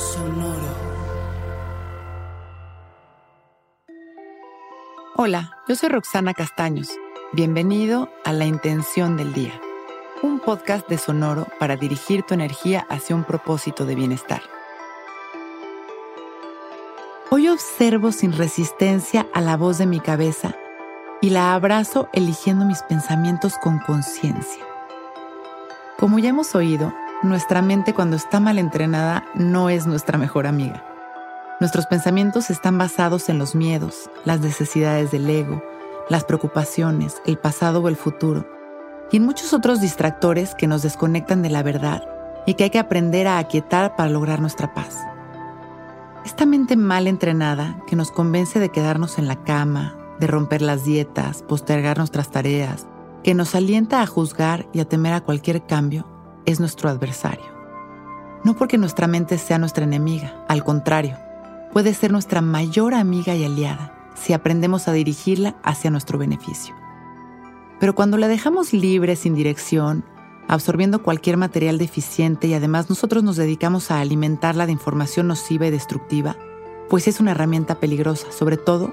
Sonoro. Hola, yo soy Roxana Castaños. Bienvenido a La Intención del Día, un podcast de Sonoro para dirigir tu energía hacia un propósito de bienestar. Hoy observo sin resistencia a la voz de mi cabeza y la abrazo eligiendo mis pensamientos con conciencia. Como ya hemos oído, nuestra mente cuando está mal entrenada no es nuestra mejor amiga. Nuestros pensamientos están basados en los miedos, las necesidades del ego, las preocupaciones, el pasado o el futuro, y en muchos otros distractores que nos desconectan de la verdad y que hay que aprender a aquietar para lograr nuestra paz. Esta mente mal entrenada que nos convence de quedarnos en la cama, de romper las dietas, postergar nuestras tareas, que nos alienta a juzgar y a temer a cualquier cambio, es nuestro adversario. No porque nuestra mente sea nuestra enemiga, al contrario, puede ser nuestra mayor amiga y aliada si aprendemos a dirigirla hacia nuestro beneficio. Pero cuando la dejamos libre sin dirección, absorbiendo cualquier material deficiente y además nosotros nos dedicamos a alimentarla de información nociva y destructiva, pues es una herramienta peligrosa, sobre todo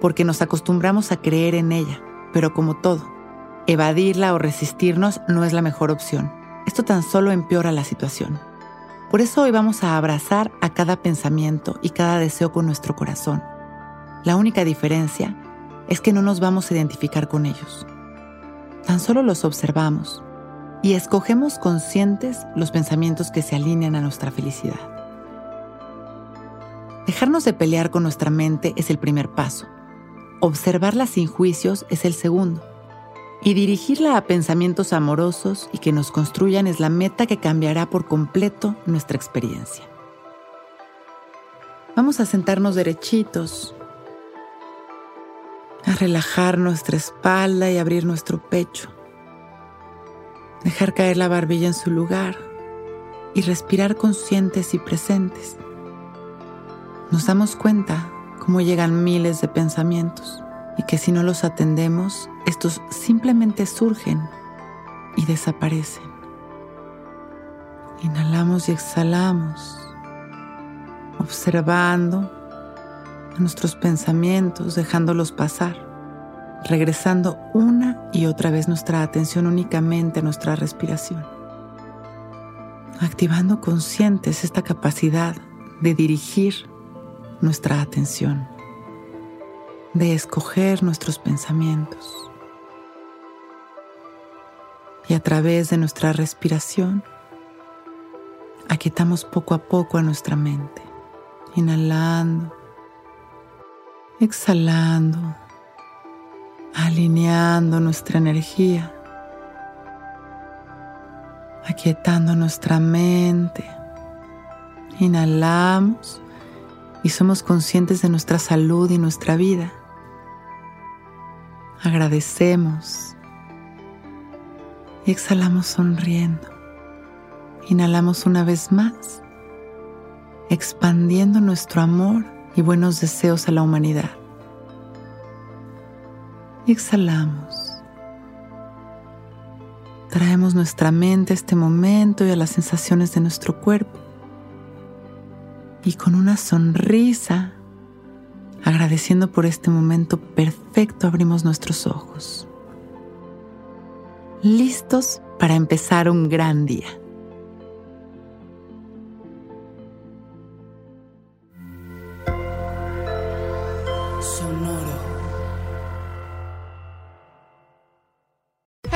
porque nos acostumbramos a creer en ella, pero como todo, evadirla o resistirnos no es la mejor opción. Esto tan solo empeora la situación. Por eso hoy vamos a abrazar a cada pensamiento y cada deseo con nuestro corazón. La única diferencia es que no nos vamos a identificar con ellos. Tan solo los observamos y escogemos conscientes los pensamientos que se alinean a nuestra felicidad. Dejarnos de pelear con nuestra mente es el primer paso. Observarla sin juicios es el segundo. Y dirigirla a pensamientos amorosos y que nos construyan es la meta que cambiará por completo nuestra experiencia. Vamos a sentarnos derechitos, a relajar nuestra espalda y abrir nuestro pecho. Dejar caer la barbilla en su lugar y respirar conscientes y presentes. Nos damos cuenta cómo llegan miles de pensamientos y que si no los atendemos, estos simplemente surgen y desaparecen. Inhalamos y exhalamos, observando nuestros pensamientos, dejándolos pasar, regresando una y otra vez nuestra atención únicamente a nuestra respiración, activando conscientes esta capacidad de dirigir nuestra atención de escoger nuestros pensamientos. Y a través de nuestra respiración, aquietamos poco a poco a nuestra mente, inhalando, exhalando, alineando nuestra energía, aquietando nuestra mente. Inhalamos y somos conscientes de nuestra salud y nuestra vida agradecemos y exhalamos sonriendo. Inhalamos una vez más, expandiendo nuestro amor y buenos deseos a la humanidad. Y exhalamos. Traemos nuestra mente a este momento y a las sensaciones de nuestro cuerpo. Y con una sonrisa Agradeciendo por este momento perfecto abrimos nuestros ojos. Listos para empezar un gran día.